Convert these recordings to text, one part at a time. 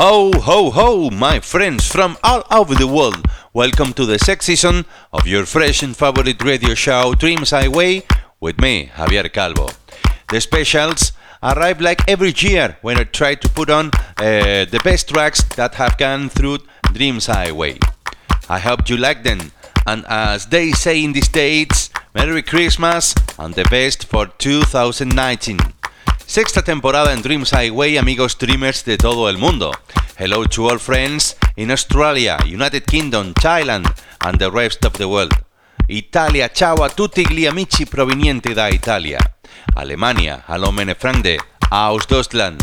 Ho, ho, ho, my friends from all over the world. Welcome to the sex season of your fresh and favorite radio show, Dreams Highway, with me, Javier Calvo. The specials arrive like every year when I try to put on uh, the best tracks that have gone through Dreams Highway. I hope you like them, and as they say in the States, Merry Christmas and the best for 2019. Sexta temporada en Dreams Highway, amigos dreamers de todo el mundo. Hello to all friends in Australia, United Kingdom, Thailand and the rest of the world. Italia, ciao a tutti gli amici provenienti da Italia. Alemania, hallo meine Freunde, aus Deutschland.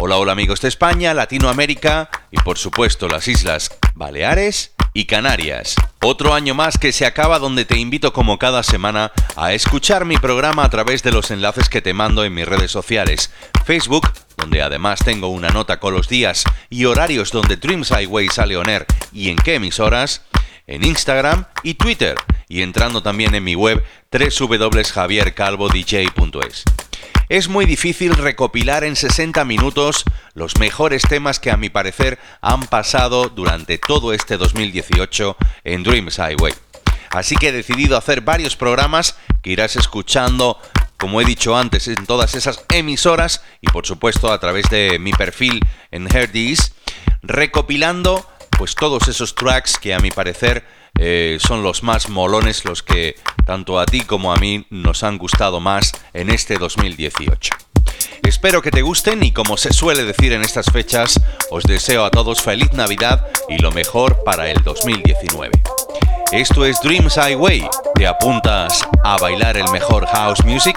Hola, hola amigos de España, Latinoamérica y por supuesto las Islas Baleares y Canarias. Otro año más que se acaba donde te invito como cada semana a escuchar mi programa a través de los enlaces que te mando en mis redes sociales. Facebook, donde además tengo una nota con los días y horarios donde Dreams Highway sale on air y en qué emisoras. En Instagram y Twitter. Y entrando también en mi web www.javiercalvodj.es. Es muy difícil recopilar en 60 minutos los mejores temas que a mi parecer han pasado durante todo este 2018 en Dreams Highway. Así que he decidido hacer varios programas que irás escuchando, como he dicho antes, en todas esas emisoras y por supuesto a través de mi perfil en Herdis, recopilando pues todos esos tracks que a mi parecer eh, son los más molones, los que tanto a ti como a mí nos han gustado más en este 2018. Espero que te gusten y como se suele decir en estas fechas, os deseo a todos feliz Navidad y lo mejor para el 2019. Esto es Dreams Highway. ¿Te apuntas a bailar el mejor house music?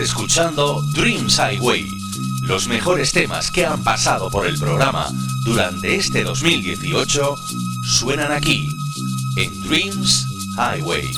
Escuchando Dreams Highway, los mejores temas que han pasado por el programa durante este 2018 suenan aquí en Dreams Highway.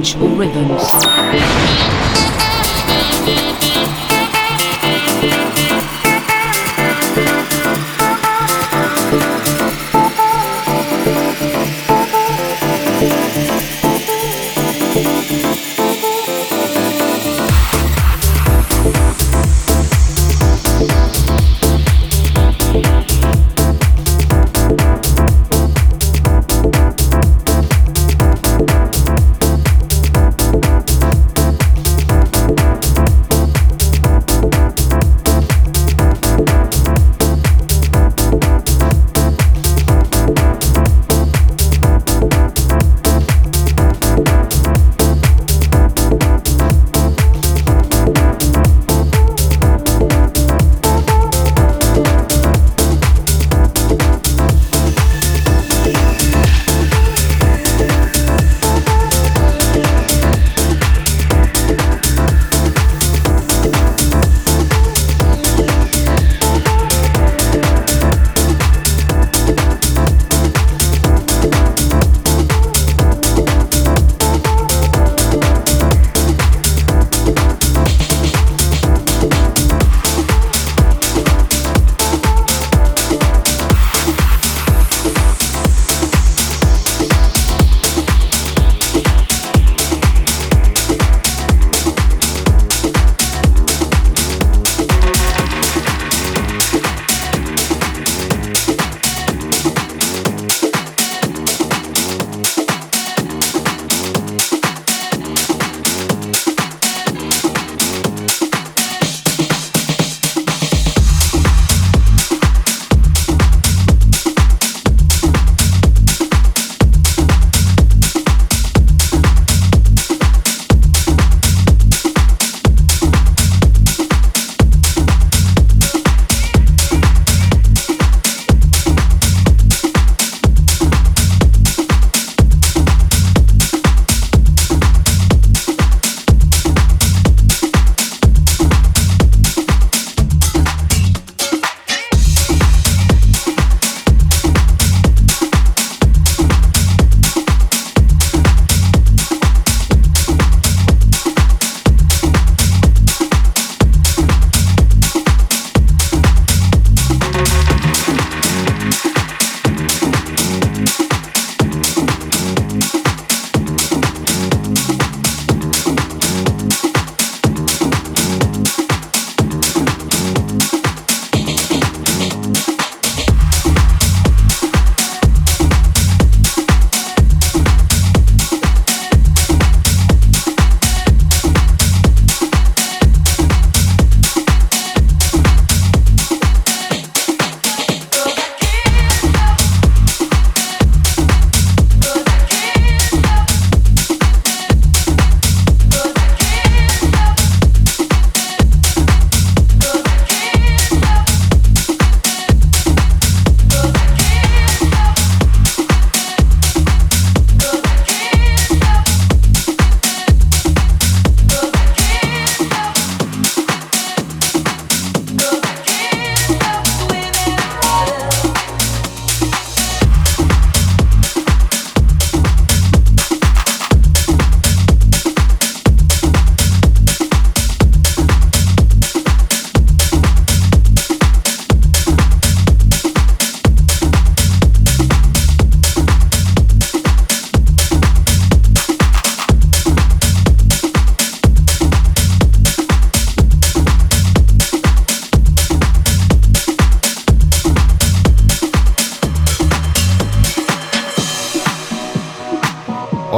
And sensual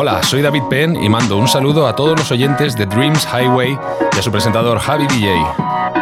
rhythms. soy David Penn y mando un saludo a todos los oyentes de Dreams Highway y a su presentador Javi DJ.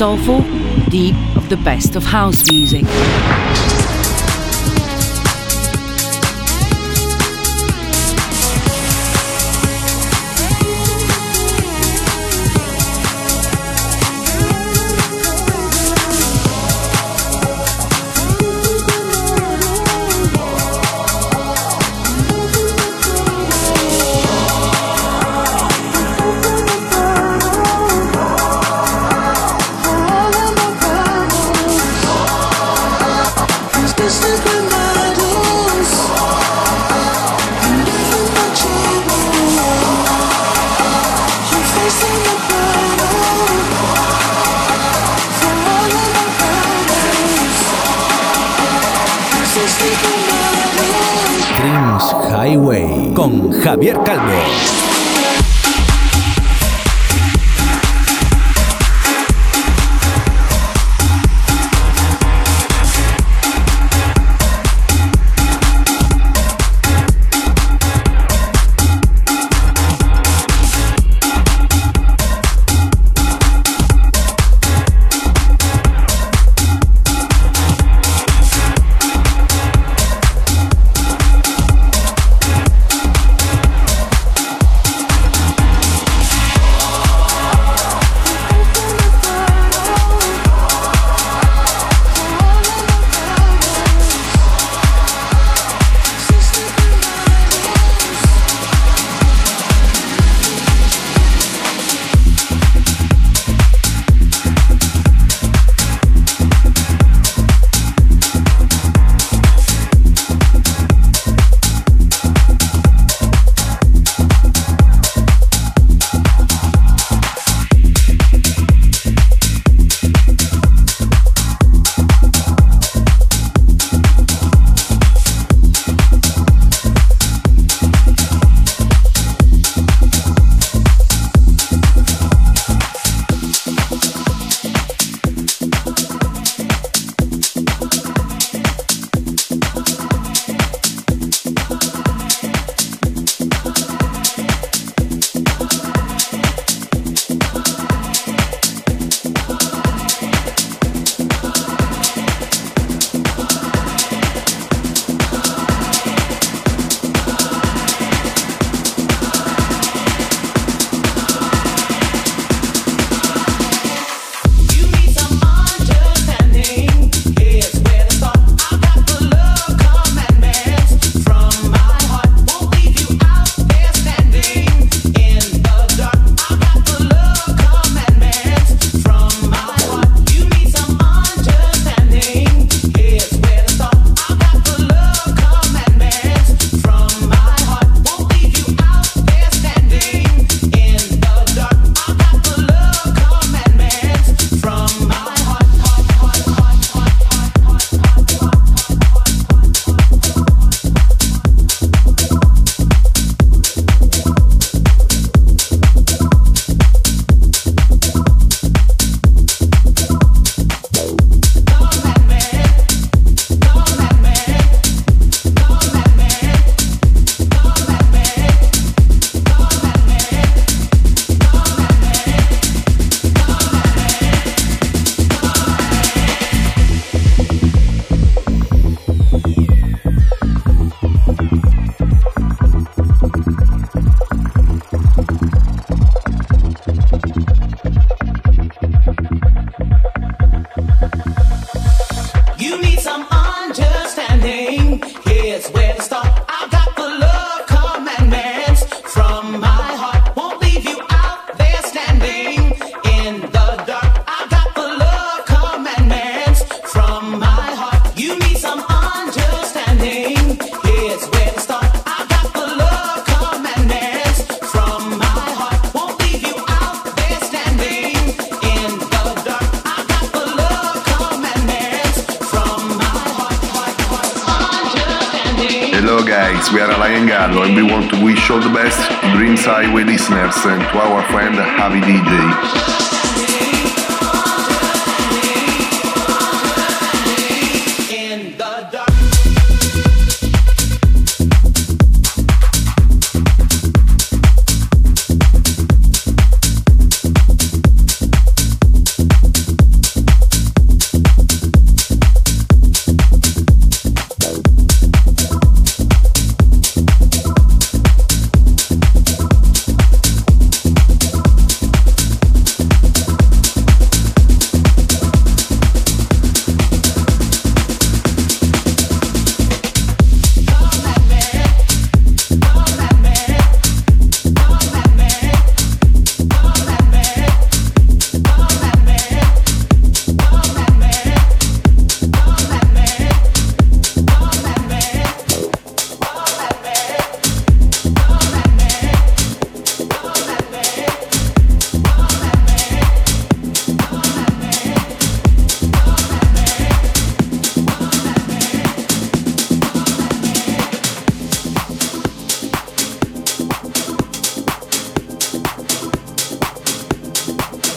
Soulful, deep of the best of house music.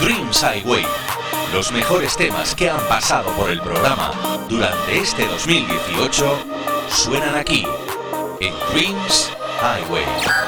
Dreams Highway. Los mejores temas que han pasado por el programa durante este 2018 suenan aquí en Dreams Highway.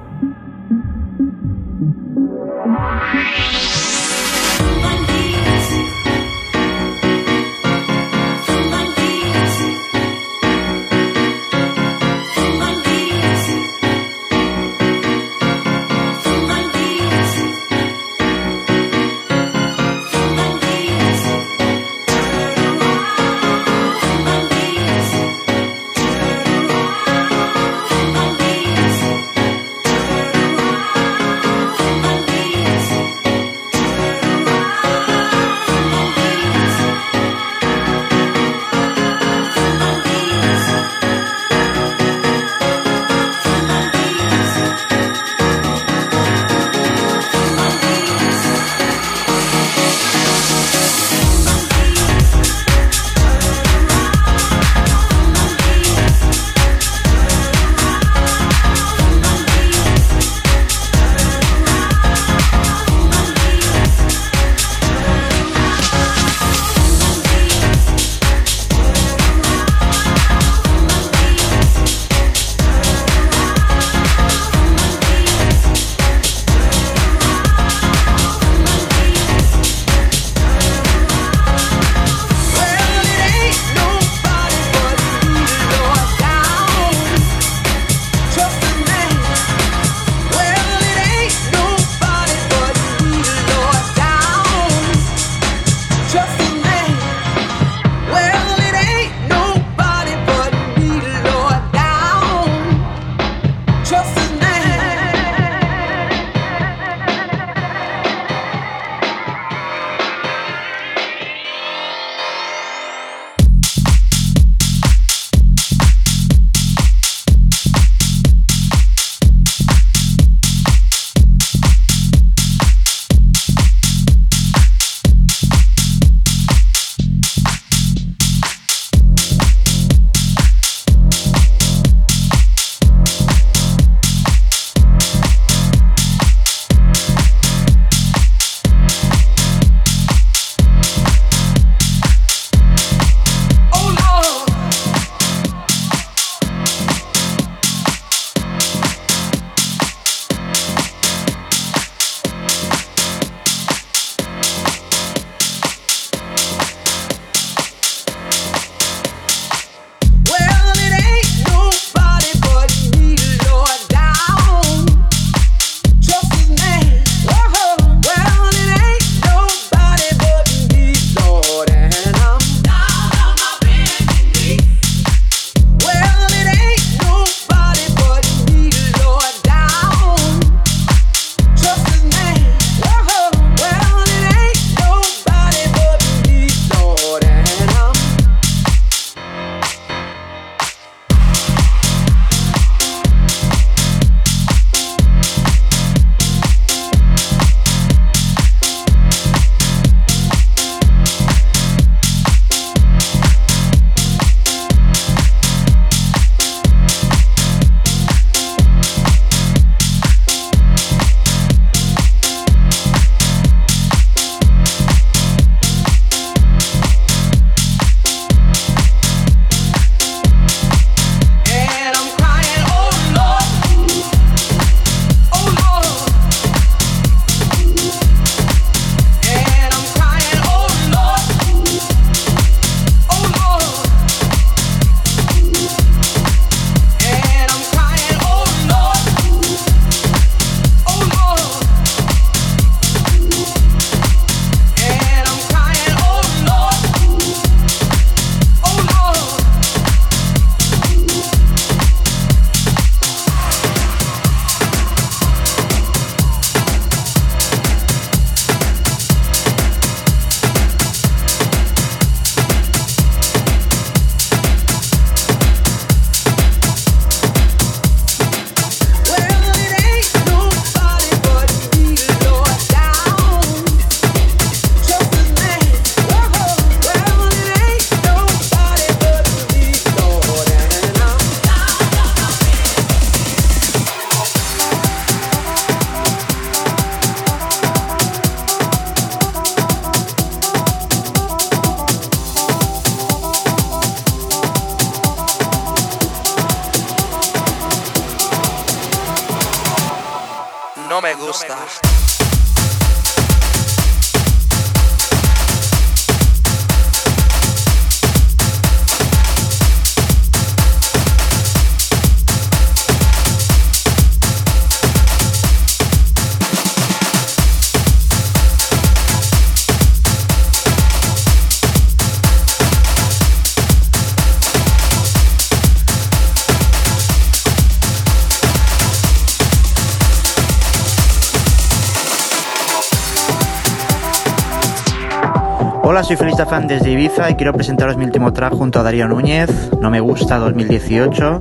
Soy Felista Fan desde Ibiza y quiero presentaros mi último track junto a Darío Núñez, No me gusta 2018,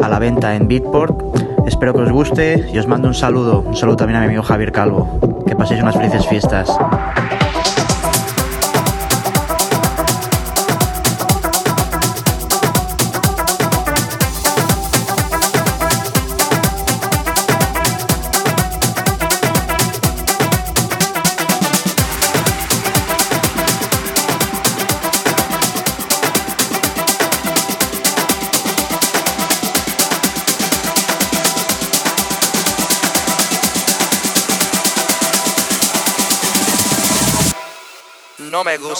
a la venta en Beatport. Espero que os guste y os mando un saludo, un saludo también a mi amigo Javier Calvo. Que paséis unas felices fiestas.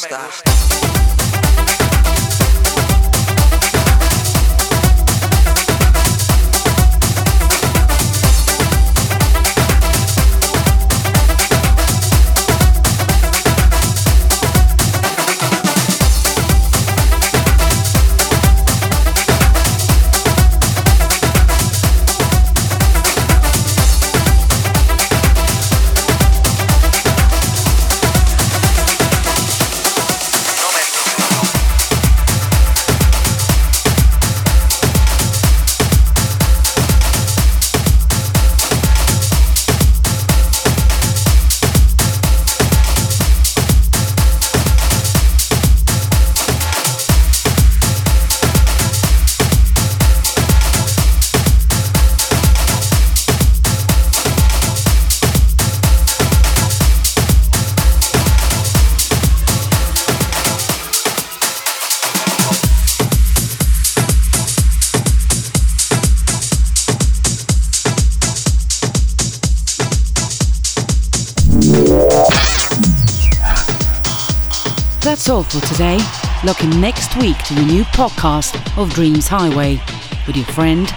No That's all for today. Look in next week to the new podcast of Dreams Highway with your friend